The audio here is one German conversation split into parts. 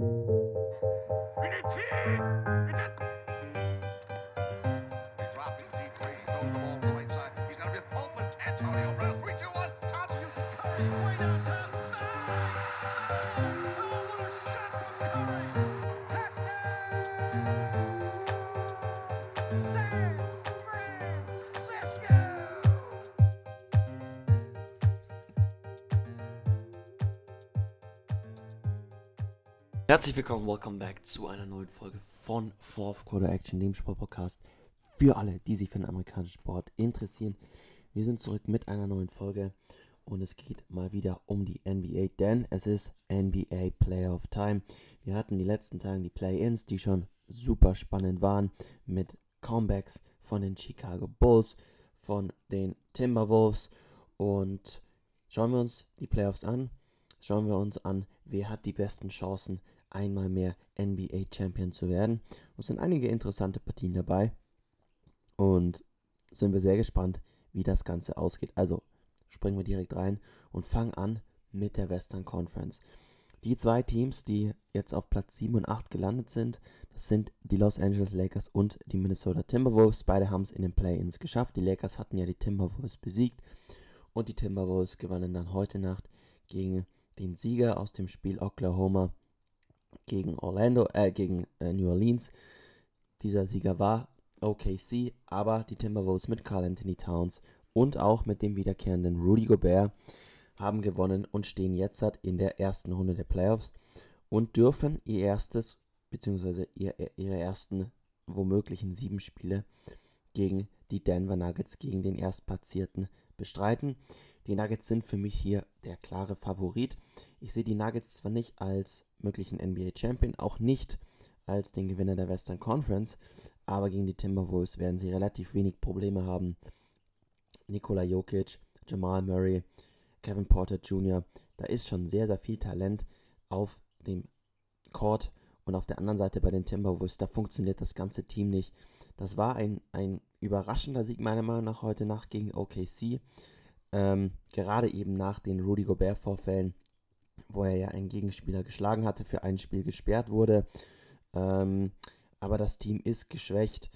We need tea! Herzlich willkommen, welcome back zu einer neuen Folge von Fourth Quarter Action, dem Sportpodcast für alle, die sich für den amerikanischen Sport interessieren. Wir sind zurück mit einer neuen Folge und es geht mal wieder um die NBA, denn es ist NBA Playoff Time. Wir hatten die letzten Tage die Play-Ins, die schon super spannend waren, mit Comebacks von den Chicago Bulls, von den Timberwolves und schauen wir uns die Playoffs an. Schauen wir uns an, wer hat die besten Chancen einmal mehr NBA Champion zu werden. Es sind einige interessante Partien dabei und sind wir sehr gespannt, wie das Ganze ausgeht. Also springen wir direkt rein und fangen an mit der Western Conference. Die zwei Teams, die jetzt auf Platz 7 und 8 gelandet sind, das sind die Los Angeles Lakers und die Minnesota Timberwolves. Beide haben es in den Play-ins geschafft. Die Lakers hatten ja die Timberwolves besiegt und die Timberwolves gewannen dann heute Nacht gegen den Sieger aus dem Spiel Oklahoma gegen Orlando, äh, gegen äh, New Orleans. Dieser Sieger war OKC, aber die Timberwolves mit Carl Anthony Towns und auch mit dem wiederkehrenden Rudy Gobert haben gewonnen und stehen jetzt halt in der ersten Runde der Playoffs und dürfen ihr erstes, beziehungsweise ihr, ihre ersten womöglichen sieben Spiele gegen die Denver Nuggets, gegen den Erstplatzierten bestreiten. Die Nuggets sind für mich hier der klare Favorit. Ich sehe die Nuggets zwar nicht als möglichen NBA Champion, auch nicht als den Gewinner der Western Conference, aber gegen die Timberwolves werden sie relativ wenig Probleme haben. Nikola Jokic, Jamal Murray, Kevin Porter Jr., da ist schon sehr, sehr viel Talent auf dem Court und auf der anderen Seite bei den Timberwolves, da funktioniert das ganze Team nicht. Das war ein, ein überraschender Sieg meiner Meinung nach heute Nacht gegen OKC. Ähm, gerade eben nach den Rudy Gobert-Vorfällen, wo er ja einen Gegenspieler geschlagen hatte, für ein Spiel gesperrt wurde. Ähm, aber das Team ist geschwächt.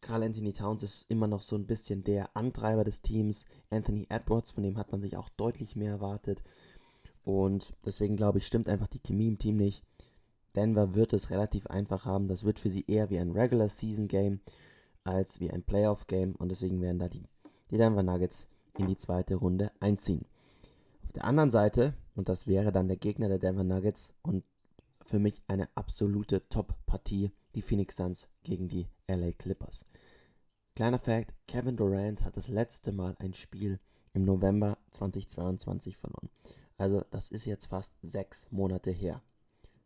Carl Anthony Towns ist immer noch so ein bisschen der Antreiber des Teams. Anthony Edwards, von dem hat man sich auch deutlich mehr erwartet. Und deswegen glaube ich, stimmt einfach die Chemie im Team nicht. Denver wird es relativ einfach haben. Das wird für sie eher wie ein Regular Season Game als wie ein Playoff Game. Und deswegen werden da die, die Denver Nuggets in die zweite Runde einziehen. Auf der anderen Seite, und das wäre dann der Gegner der Denver Nuggets und für mich eine absolute Top-Partie, die Phoenix Suns gegen die LA Clippers. Kleiner Fact, Kevin Durant hat das letzte Mal ein Spiel im November 2022 verloren. Also das ist jetzt fast sechs Monate her.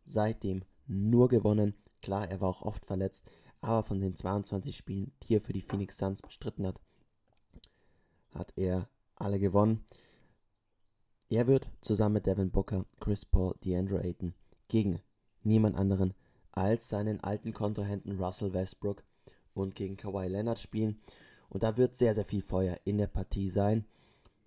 Seitdem nur gewonnen. Klar, er war auch oft verletzt, aber von den 22 Spielen, die er für die Phoenix Suns bestritten hat, hat er alle gewonnen. Er wird zusammen mit Devin Booker, Chris Paul, DeAndre Ayton gegen niemand anderen als seinen alten Kontrahenten Russell Westbrook und gegen Kawhi Leonard spielen. Und da wird sehr, sehr viel Feuer in der Partie sein.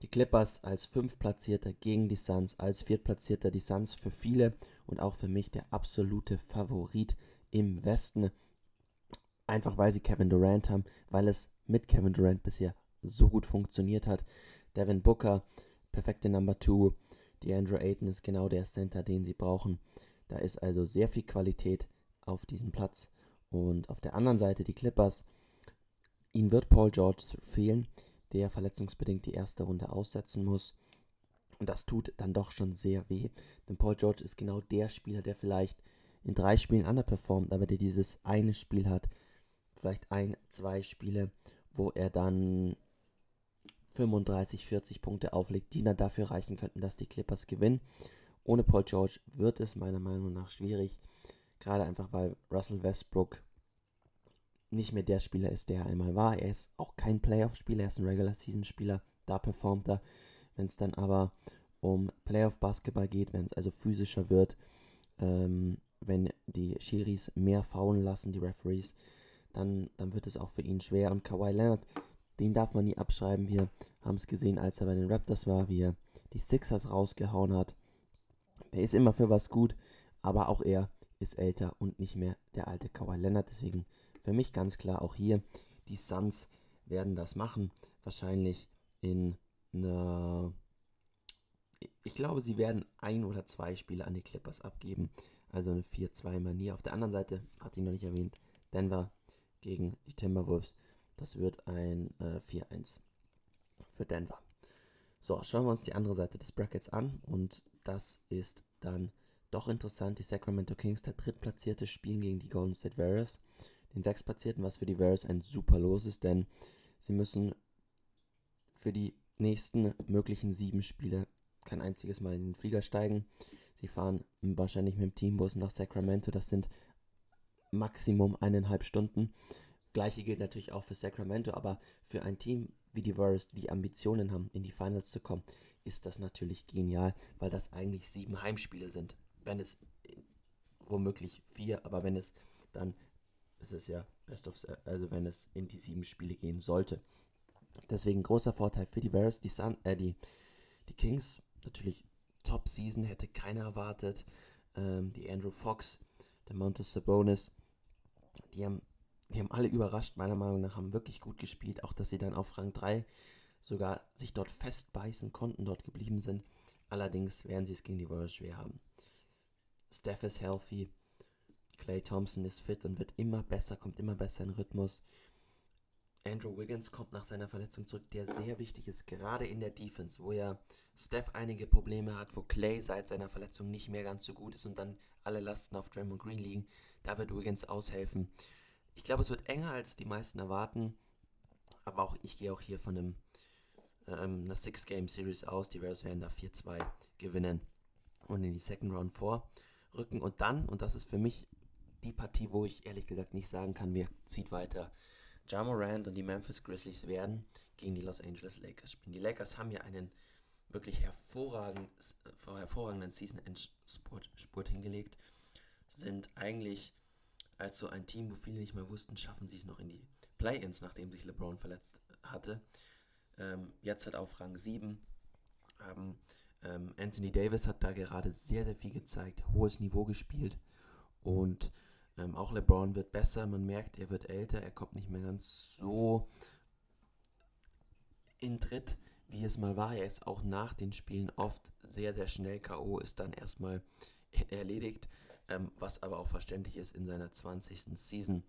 Die Clippers als Fünftplatzierter gegen die Suns, als Viertplatzierter die Suns für viele und auch für mich der absolute Favorit im Westen. Einfach weil sie Kevin Durant haben, weil es mit Kevin Durant bisher so gut funktioniert hat. Devin Booker, perfekte Number 2. DeAndre Ayton ist genau der Center, den sie brauchen. Da ist also sehr viel Qualität auf diesem Platz. Und auf der anderen Seite die Clippers. Ihnen wird Paul George fehlen, der verletzungsbedingt die erste Runde aussetzen muss. Und das tut dann doch schon sehr weh. Denn Paul George ist genau der Spieler, der vielleicht in drei Spielen underperformt, aber der dieses eine Spiel hat, vielleicht ein, zwei Spiele, wo er dann 35, 40 Punkte auflegt, die dann dafür reichen könnten, dass die Clippers gewinnen. Ohne Paul George wird es meiner Meinung nach schwierig. Gerade einfach, weil Russell Westbrook nicht mehr der Spieler ist, der er einmal war. Er ist auch kein Playoff-Spieler, er ist ein Regular-Season-Spieler. Da performt er. Wenn es dann aber um Playoff-Basketball geht, wenn es also physischer wird, ähm, wenn die Schiris mehr faulen lassen, die Referees, dann, dann wird es auch für ihn schwer. Und Kawhi Leonard, den darf man nie abschreiben. Wir haben es gesehen, als er bei den Raptors war, wie er die Sixers rausgehauen hat. Er ist immer für was gut, aber auch er ist älter und nicht mehr der alte Kawhi Leonard. Deswegen für mich ganz klar auch hier, die Suns werden das machen. Wahrscheinlich in einer. Ich glaube, sie werden ein oder zwei Spiele an die Clippers abgeben. Also eine 4-2-Manier. Auf der anderen Seite, hatte ich noch nicht erwähnt, Denver gegen die Timberwolves. Das wird ein äh, 4-1 für Denver. So, schauen wir uns die andere Seite des Brackets an. Und das ist dann doch interessant. Die Sacramento Kings, der drittplatzierte, spielen gegen die Golden State Warriors. Den sechstplatzierten, was für die Warriors ein super Los ist, denn sie müssen für die nächsten möglichen sieben Spiele kein einziges Mal in den Flieger steigen. Sie fahren wahrscheinlich mit dem Teambus nach Sacramento. Das sind Maximum eineinhalb Stunden. Gleiche gilt natürlich auch für Sacramento, aber für ein Team wie die Warriors, die Ambitionen haben, in die Finals zu kommen, ist das natürlich genial, weil das eigentlich sieben Heimspiele sind. Wenn es womöglich vier, aber wenn es dann, ist es ja Best of, also wenn es in die sieben Spiele gehen sollte. Deswegen großer Vorteil für die Warriors, die, Sun, äh, die, die Kings, natürlich Top-Season, hätte keiner erwartet. Ähm, die Andrew Fox, der Montes Sabonis, die haben, die haben alle überrascht, meiner Meinung nach, haben wirklich gut gespielt. Auch, dass sie dann auf Rang 3 sogar sich dort festbeißen konnten, dort geblieben sind. Allerdings werden sie es gegen die Warriors schwer haben. Steph ist healthy, Clay Thompson ist fit und wird immer besser, kommt immer besser in Rhythmus. Andrew Wiggins kommt nach seiner Verletzung zurück, der sehr wichtig ist, gerade in der Defense, wo ja Steph einige Probleme hat, wo Clay seit seiner Verletzung nicht mehr ganz so gut ist und dann alle Lasten auf Draymond Green liegen. Da wird Wiggins aushelfen. Ich glaube, es wird enger, als die meisten erwarten, aber auch ich gehe auch hier von einem, ähm, einer Six-Game-Series aus. Die Warriors werden da 4-2 gewinnen und in die Second Round vorrücken. Und dann, und das ist für mich die Partie, wo ich ehrlich gesagt nicht sagen kann, wer zieht weiter. Ja Morant und die Memphis Grizzlies werden gegen die Los Angeles Lakers spielen. Die Lakers haben ja einen wirklich hervorragend, äh, hervorragenden Season-Spurt hingelegt, sind eigentlich als so ein Team, wo viele nicht mehr wussten, schaffen sie es noch in die Play-Ins, nachdem sich LeBron verletzt hatte. Ähm, jetzt hat auf Rang 7. Ähm, ähm, Anthony Davis hat da gerade sehr, sehr viel gezeigt, hohes Niveau gespielt und ähm, auch LeBron wird besser, man merkt, er wird älter, er kommt nicht mehr ganz so in Tritt, wie es mal war. Er ist auch nach den Spielen oft sehr, sehr schnell K.O., ist dann erstmal erledigt, ähm, was aber auch verständlich ist in seiner 20. Season,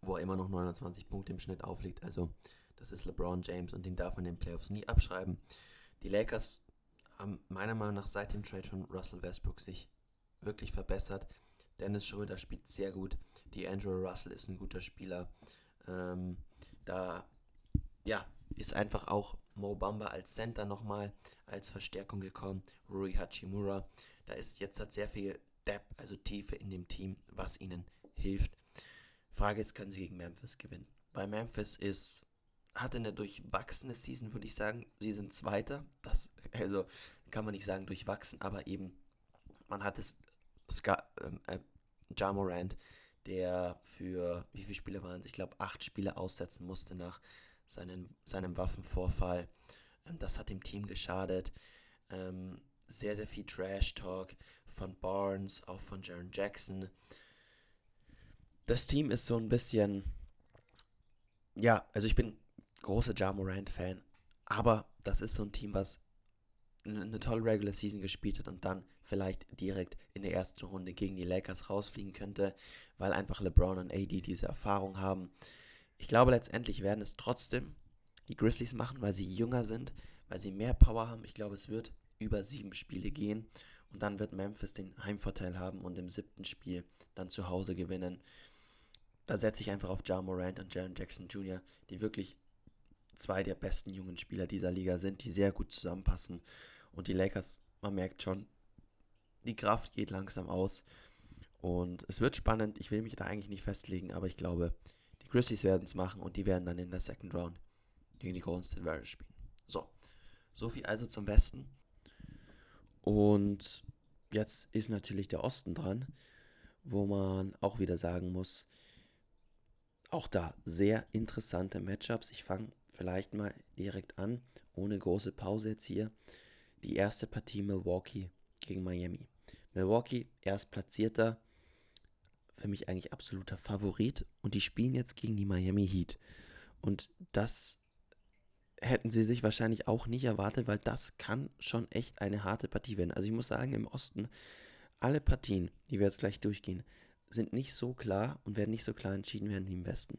wo er immer noch 29 Punkte im Schnitt auflegt. Also, das ist LeBron James und den darf man in den Playoffs nie abschreiben. Die Lakers haben meiner Meinung nach seit dem Trade von Russell Westbrook sich wirklich verbessert. Dennis Schröder spielt sehr gut. Die Andrew Russell ist ein guter Spieler. Ähm, da ja, ist einfach auch Mo Bamba als Center nochmal als Verstärkung gekommen. Rui Hachimura. Da ist jetzt hat sehr viel Depth, also Tiefe in dem Team, was ihnen hilft. Frage ist, können sie gegen Memphis gewinnen? Bei Memphis ist, hat eine durchwachsene Season, würde ich sagen. Sie sind Zweiter. Das, also kann man nicht sagen durchwachsen, aber eben, man hat es Ska, ähm, äh, ja der für wie viele Spiele waren es? Ich glaube, acht Spiele aussetzen musste nach seinen, seinem Waffenvorfall. Ähm, das hat dem Team geschadet. Ähm, sehr, sehr viel Trash-Talk von Barnes, auch von Jaron Jackson. Das Team ist so ein bisschen. Ja, also ich bin großer Ja Morant-Fan, aber das ist so ein Team, was eine tolle Regular Season gespielt hat und dann vielleicht direkt in der ersten Runde gegen die Lakers rausfliegen könnte, weil einfach LeBron und AD diese Erfahrung haben. Ich glaube, letztendlich werden es trotzdem die Grizzlies machen, weil sie jünger sind, weil sie mehr Power haben. Ich glaube, es wird über sieben Spiele gehen und dann wird Memphis den Heimvorteil haben und im siebten Spiel dann zu Hause gewinnen. Da setze ich einfach auf Ja Morant und Jaron Jackson Jr., die wirklich zwei der besten jungen Spieler dieser Liga sind, die sehr gut zusammenpassen. Und die Lakers, man merkt schon, die Kraft geht langsam aus. Und es wird spannend. Ich will mich da eigentlich nicht festlegen, aber ich glaube, die Grizzlies werden es machen und die werden dann in der Second Round gegen die Golden State Warriors spielen. So, so viel also zum Westen. Und jetzt ist natürlich der Osten dran, wo man auch wieder sagen muss, auch da sehr interessante Matchups. Ich fange vielleicht mal direkt an, ohne große Pause jetzt hier. Die erste Partie Milwaukee gegen Miami. Milwaukee, erst platzierter, für mich eigentlich absoluter Favorit. Und die spielen jetzt gegen die Miami Heat. Und das hätten sie sich wahrscheinlich auch nicht erwartet, weil das kann schon echt eine harte Partie werden. Also ich muss sagen, im Osten, alle Partien, die wir jetzt gleich durchgehen, sind nicht so klar und werden nicht so klar entschieden werden wie im Westen.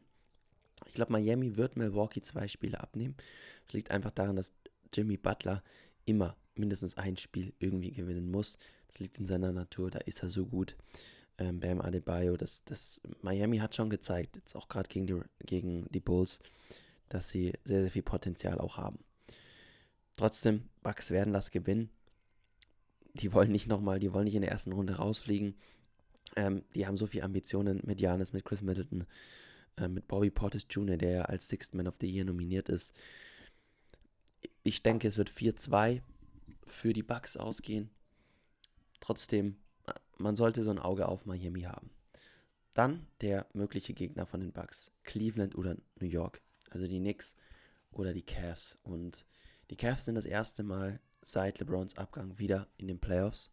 Ich glaube, Miami wird Milwaukee zwei Spiele abnehmen. Es liegt einfach daran, dass Jimmy Butler immer mindestens ein Spiel irgendwie gewinnen muss. Das liegt in seiner Natur, da ist er so gut. Ähm, Bam Adebayo, das, das Miami hat schon gezeigt, jetzt auch gerade gegen die, gegen die Bulls, dass sie sehr, sehr viel Potenzial auch haben. Trotzdem, Bucks werden das gewinnen. Die wollen nicht nochmal, die wollen nicht in der ersten Runde rausfliegen. Ähm, die haben so viele Ambitionen mit Janis, mit Chris Middleton, äh, mit Bobby Portis Jr., der ja als Sixth Man of the Year nominiert ist. Ich denke, es wird 4-2 für die Bucks ausgehen. Trotzdem, man sollte so ein Auge auf Miami haben. Dann der mögliche Gegner von den Bucks, Cleveland oder New York. Also die Knicks oder die Cavs. Und die Cavs sind das erste Mal seit LeBrons Abgang wieder in den Playoffs.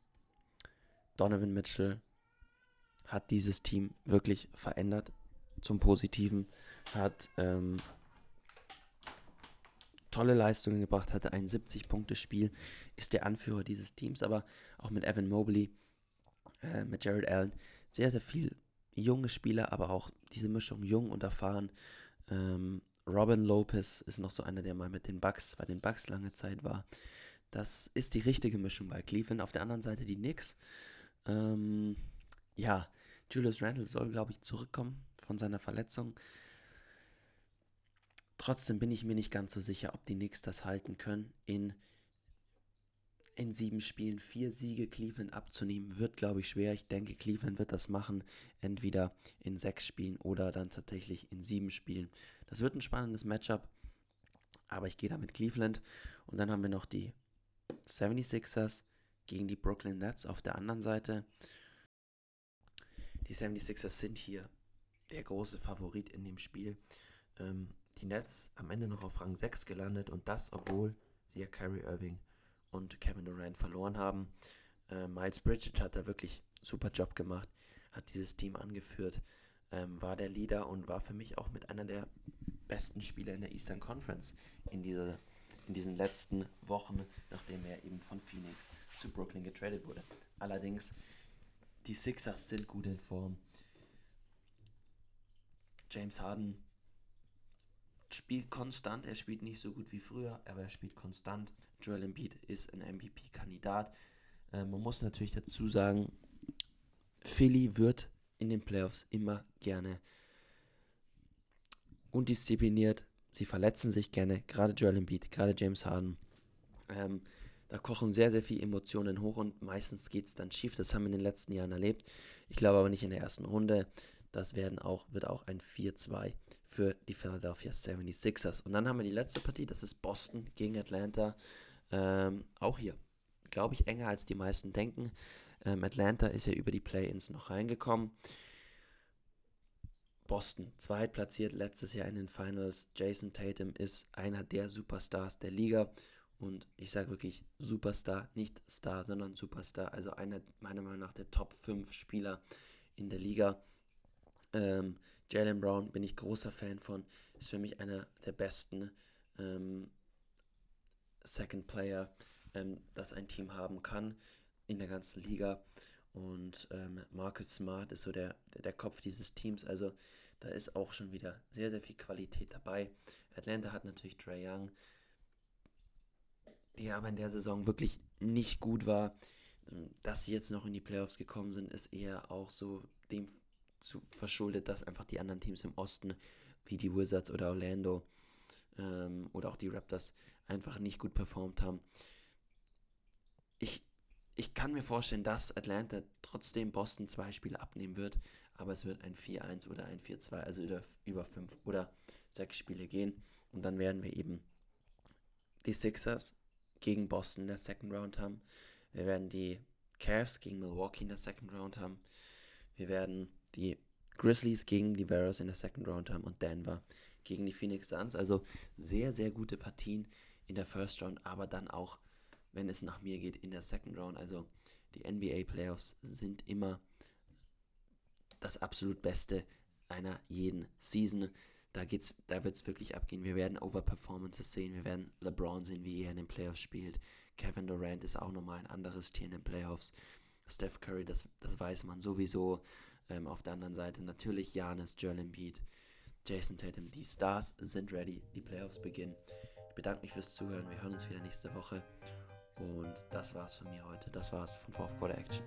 Donovan Mitchell hat dieses Team wirklich verändert zum Positiven, hat ähm, tolle Leistungen gebracht, hatte ein 70-Punkte-Spiel, ist der Anführer dieses Teams, aber auch mit Evan Mobley, äh, mit Jared Allen, sehr, sehr viel junge Spieler, aber auch diese Mischung jung und erfahren. Ähm, Robin Lopez ist noch so einer, der mal mit den Bucks, bei den Bucks lange Zeit war. Das ist die richtige Mischung bei Cleveland. Auf der anderen Seite die Knicks. Ähm, ja, Julius Randle soll, glaube ich, zurückkommen von seiner Verletzung. Trotzdem bin ich mir nicht ganz so sicher, ob die Knicks das halten können. In, in sieben Spielen vier Siege Cleveland abzunehmen, wird, glaube ich, schwer. Ich denke, Cleveland wird das machen. Entweder in sechs Spielen oder dann tatsächlich in sieben Spielen. Das wird ein spannendes Matchup. Aber ich gehe da mit Cleveland. Und dann haben wir noch die 76ers gegen die Brooklyn Nets auf der anderen Seite. Die 76ers sind hier der große Favorit in dem Spiel. Ähm, die Nets am Ende noch auf Rang 6 gelandet und das, obwohl sie ja Kyrie Irving und Kevin Durant verloren haben. Äh, Miles Bridges hat da wirklich super Job gemacht, hat dieses Team angeführt, ähm, war der Leader und war für mich auch mit einer der besten Spieler in der Eastern Conference in, diese, in diesen letzten Wochen, nachdem er eben von Phoenix zu Brooklyn getradet wurde. Allerdings, die Sixers sind gut in Form. James Harden spielt konstant, er spielt nicht so gut wie früher, aber er spielt konstant. Joel Embiid ist ein MVP-Kandidat. Äh, man muss natürlich dazu sagen, Philly wird in den Playoffs immer gerne undiszipliniert. Sie verletzen sich gerne, gerade Joel Embiid, gerade James Harden. Ähm, da kochen sehr, sehr viele Emotionen hoch und meistens geht es dann schief. Das haben wir in den letzten Jahren erlebt. Ich glaube aber nicht in der ersten Runde. Das werden auch, wird auch ein 4-2 für die Philadelphia 76ers. Und dann haben wir die letzte Partie, das ist Boston gegen Atlanta. Ähm, auch hier, glaube ich, enger als die meisten denken. Ähm, Atlanta ist ja über die Play-ins noch reingekommen. Boston, zweitplatziert letztes Jahr in den Finals. Jason Tatum ist einer der Superstars der Liga. Und ich sage wirklich Superstar, nicht Star, sondern Superstar. Also einer meiner Meinung nach der Top 5 Spieler in der Liga. Ähm, Jalen Brown bin ich großer Fan von, ist für mich einer der besten ähm, Second Player, ähm, das ein Team haben kann in der ganzen Liga. Und ähm, Marcus Smart ist so der, der, Kopf dieses Teams. Also da ist auch schon wieder sehr, sehr viel Qualität dabei. Atlanta hat natürlich Trey Young, der aber in der Saison wirklich nicht gut war. Dass sie jetzt noch in die Playoffs gekommen sind, ist eher auch so dem zu verschuldet, dass einfach die anderen Teams im Osten, wie die Wizards oder Orlando ähm, oder auch die Raptors, einfach nicht gut performt haben. Ich, ich kann mir vorstellen, dass Atlanta trotzdem Boston zwei Spiele abnehmen wird, aber es wird ein 4-1 oder ein 4-2, also über, über fünf oder sechs Spiele gehen. Und dann werden wir eben die Sixers gegen Boston in der Second Round haben. Wir werden die Cavs gegen Milwaukee in der Second Round haben. Wir werden die Grizzlies gegen die Varus in der Second Round haben und Denver gegen die Phoenix Suns. Also sehr, sehr gute Partien in der First Round, aber dann auch, wenn es nach mir geht, in der Second Round. Also die NBA Playoffs sind immer das absolut Beste einer jeden Season. Da, da wird es wirklich abgehen. Wir werden Overperformances sehen. Wir werden LeBron sehen, wie er in den Playoffs spielt. Kevin Durant ist auch nochmal ein anderes Tier in den Playoffs. Steph Curry, das, das weiß man sowieso. Ähm, auf der anderen Seite natürlich Janis, Joel Embiid, Jason Tatum. Die Stars sind ready. Die Playoffs beginnen. Ich bedanke mich fürs Zuhören. Wir hören uns wieder nächste Woche. Und das war's von mir heute. Das war's von Fourth Quarter Action.